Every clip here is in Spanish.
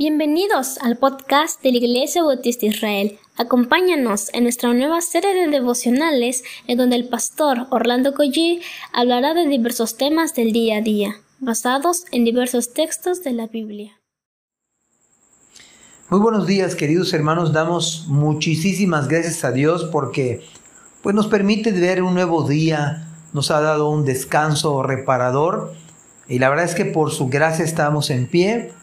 Bienvenidos al podcast de la Iglesia Bautista Israel. Acompáñanos en nuestra nueva serie de devocionales en donde el pastor Orlando Collie hablará de diversos temas del día a día, basados en diversos textos de la Biblia. Muy buenos días, queridos hermanos. Damos muchísimas gracias a Dios porque pues, nos permite ver un nuevo día, nos ha dado un descanso reparador y la verdad es que por su gracia estamos en pie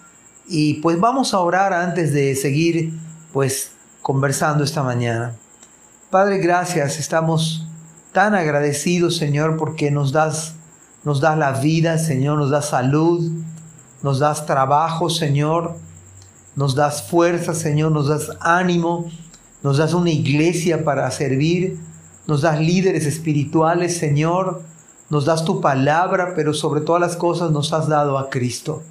y pues vamos a orar antes de seguir pues conversando esta mañana. Padre, gracias, estamos tan agradecidos, Señor, porque nos das nos das la vida, Señor, nos das salud, nos das trabajo, Señor, nos das fuerza, Señor, nos das ánimo, nos das una iglesia para servir, nos das líderes espirituales, Señor, nos das tu palabra, pero sobre todas las cosas nos has dado a Cristo.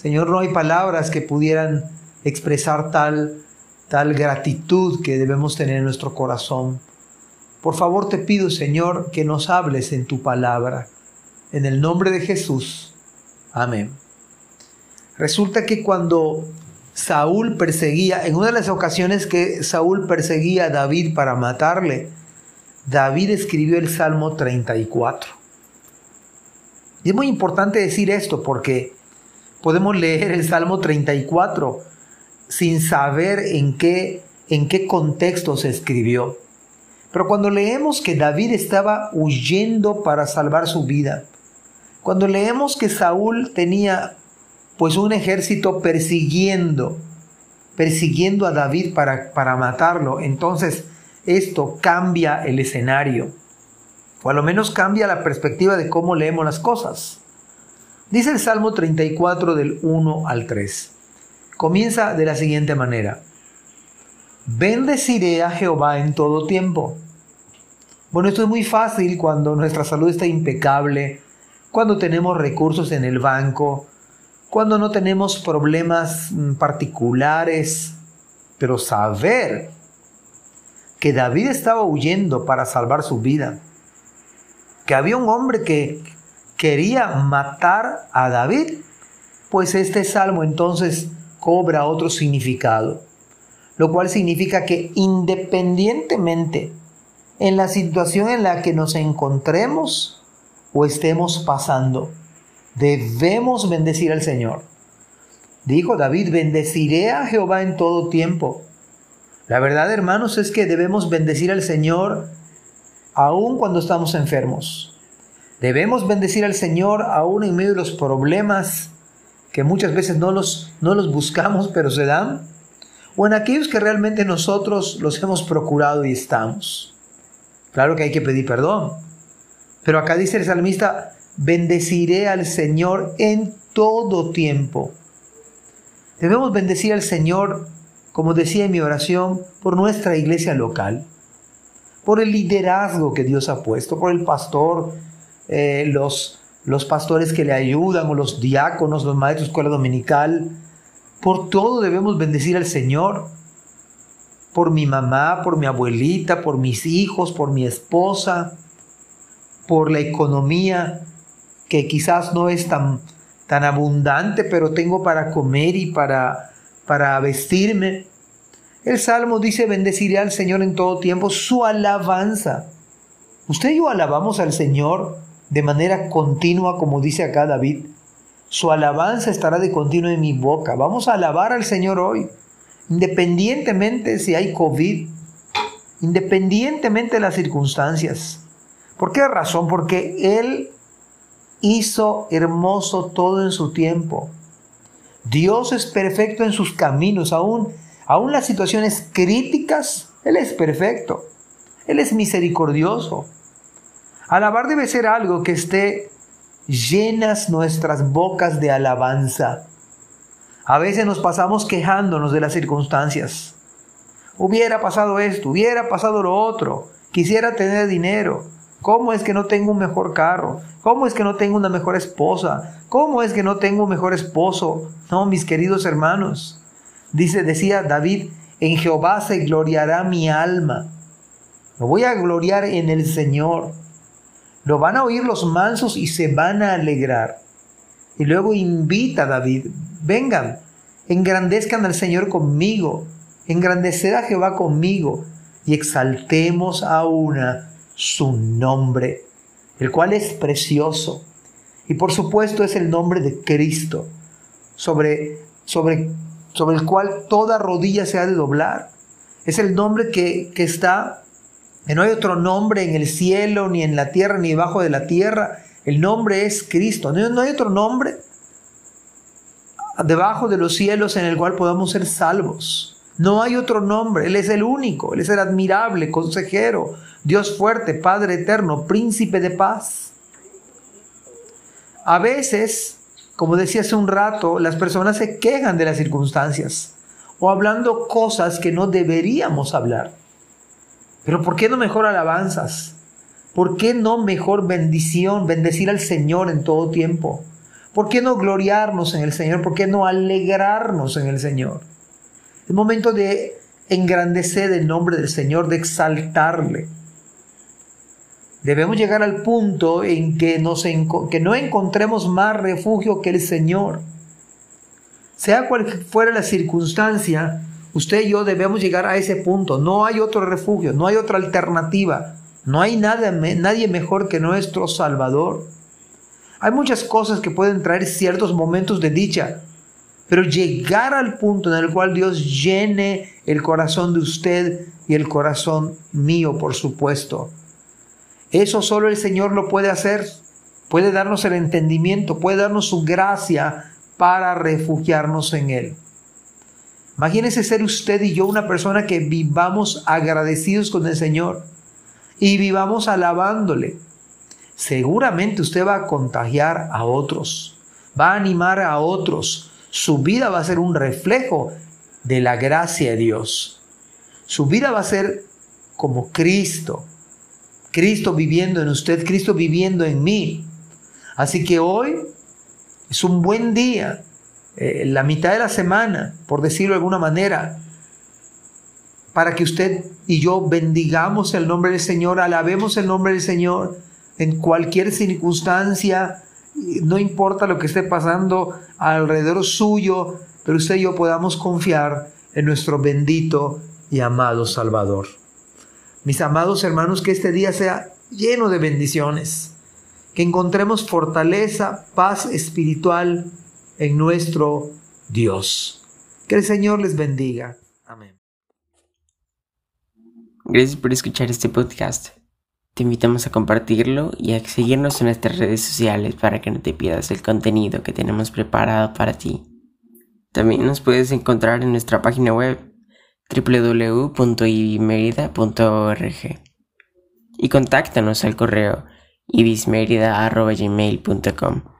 Señor, no hay palabras que pudieran expresar tal, tal gratitud que debemos tener en nuestro corazón. Por favor te pido, Señor, que nos hables en tu palabra. En el nombre de Jesús. Amén. Resulta que cuando Saúl perseguía, en una de las ocasiones que Saúl perseguía a David para matarle, David escribió el Salmo 34. Y es muy importante decir esto porque podemos leer el Salmo 34 sin saber en qué, en qué contexto se escribió. Pero cuando leemos que David estaba huyendo para salvar su vida, cuando leemos que Saúl tenía pues un ejército persiguiendo, persiguiendo a David para, para matarlo, entonces esto cambia el escenario, o a lo menos cambia la perspectiva de cómo leemos las cosas. Dice el Salmo 34 del 1 al 3. Comienza de la siguiente manera. Bendeciré a Jehová en todo tiempo. Bueno, esto es muy fácil cuando nuestra salud está impecable, cuando tenemos recursos en el banco, cuando no tenemos problemas mm, particulares, pero saber que David estaba huyendo para salvar su vida, que había un hombre que quería matar a David, pues este salmo entonces cobra otro significado, lo cual significa que independientemente en la situación en la que nos encontremos o estemos pasando, debemos bendecir al Señor. Dijo David, bendeciré a Jehová en todo tiempo. La verdad, hermanos, es que debemos bendecir al Señor aun cuando estamos enfermos Debemos bendecir al Señor aún en medio de los problemas que muchas veces no los, no los buscamos, pero se dan. O en aquellos que realmente nosotros los hemos procurado y estamos. Claro que hay que pedir perdón. Pero acá dice el salmista, bendeciré al Señor en todo tiempo. Debemos bendecir al Señor, como decía en mi oración, por nuestra iglesia local, por el liderazgo que Dios ha puesto, por el pastor, eh, los, los pastores que le ayudan o los diáconos, los maestros de escuela dominical. Por todo debemos bendecir al Señor. Por mi mamá, por mi abuelita, por mis hijos, por mi esposa, por la economía que quizás no es tan, tan abundante, pero tengo para comer y para, para vestirme. El Salmo dice, bendeciré al Señor en todo tiempo, su alabanza. Usted y yo alabamos al Señor de manera continua, como dice acá David. Su alabanza estará de continuo en mi boca. Vamos a alabar al Señor hoy, independientemente si hay COVID, independientemente de las circunstancias. ¿Por qué razón? Porque Él hizo hermoso todo en su tiempo. Dios es perfecto en sus caminos, aún, aún las situaciones críticas, Él es perfecto. Él es misericordioso. Alabar debe ser algo que esté llenas nuestras bocas de alabanza. A veces nos pasamos quejándonos de las circunstancias. Hubiera pasado esto, hubiera pasado lo otro, quisiera tener dinero. ¿Cómo es que no tengo un mejor carro? ¿Cómo es que no tengo una mejor esposa? ¿Cómo es que no tengo un mejor esposo? No, mis queridos hermanos. Dice, decía David, en Jehová se gloriará mi alma. Me voy a gloriar en el Señor. Lo van a oír los mansos y se van a alegrar. Y luego invita a David, vengan, engrandezcan al Señor conmigo, engrandeced a Jehová conmigo y exaltemos a una su nombre, el cual es precioso. Y por supuesto es el nombre de Cristo, sobre, sobre, sobre el cual toda rodilla se ha de doblar. Es el nombre que, que está, no hay otro nombre en el cielo, ni en la tierra, ni debajo de la tierra. El nombre es Cristo. No, hay otro nombre debajo de los cielos en el cual podamos ser salvos. No hay otro nombre, Él es el único, Él es el admirable, consejero, Dios fuerte, Padre eterno, príncipe de paz. A veces, como decía hace un rato, las personas se quejan de las circunstancias o hablando cosas que no deberíamos hablar. Pero ¿por qué no mejor alabanzas? ¿Por qué no mejor bendición, bendecir al Señor en todo tiempo? ¿Por qué no gloriarnos en el Señor? ¿Por qué no alegrarnos en el Señor? Es momento de engrandecer el nombre del Señor, de exaltarle. Debemos llegar al punto en que, no encontremos más refugio que el Señor. Sea cual fuera la circunstancia, usted y yo debemos llegar a ese punto. No hay otro refugio, no hay otra alternativa. No hay nada, nadie mejor que nuestro Salvador. Hay muchas cosas que pueden traer ciertos momentos de dicha, pero llegar al punto en el cual Dios llene el corazón de usted y el corazón mío, por supuesto. Eso solo el Señor lo puede hacer. Puede darnos el entendimiento, puede darnos su gracia para refugiarnos en Él. Imagínese ser usted y yo una persona que vivamos agradecidos con el Señor y vivamos alabándole seguramente usted va a contagiar a otros, va a animar a otros. Su vida va a ser un reflejo de la gracia de Dios. Su vida va a ser como Cristo. Cristo viviendo en usted, Cristo viviendo en mí. Así que hoy es un buen día, eh, la mitad de la semana, por decirlo de alguna manera, para que usted y yo bendigamos el nombre del Señor, alabemos el nombre del Señor en cualquier circunstancia, no importa lo que esté pasando alrededor suyo, pero usted y yo podamos confiar en nuestro bendito y amado Salvador. Mis amados hermanos, que este día sea lleno de bendiciones, que encontremos fortaleza, paz espiritual en nuestro Dios. Que el Señor les bendiga. Amén. Gracias por escuchar este podcast. Te invitamos a compartirlo y a seguirnos en nuestras redes sociales para que no te pierdas el contenido que tenemos preparado para ti. También nos puedes encontrar en nuestra página web www.ibismerida.org y contáctanos al correo ibismerida.gmail.com.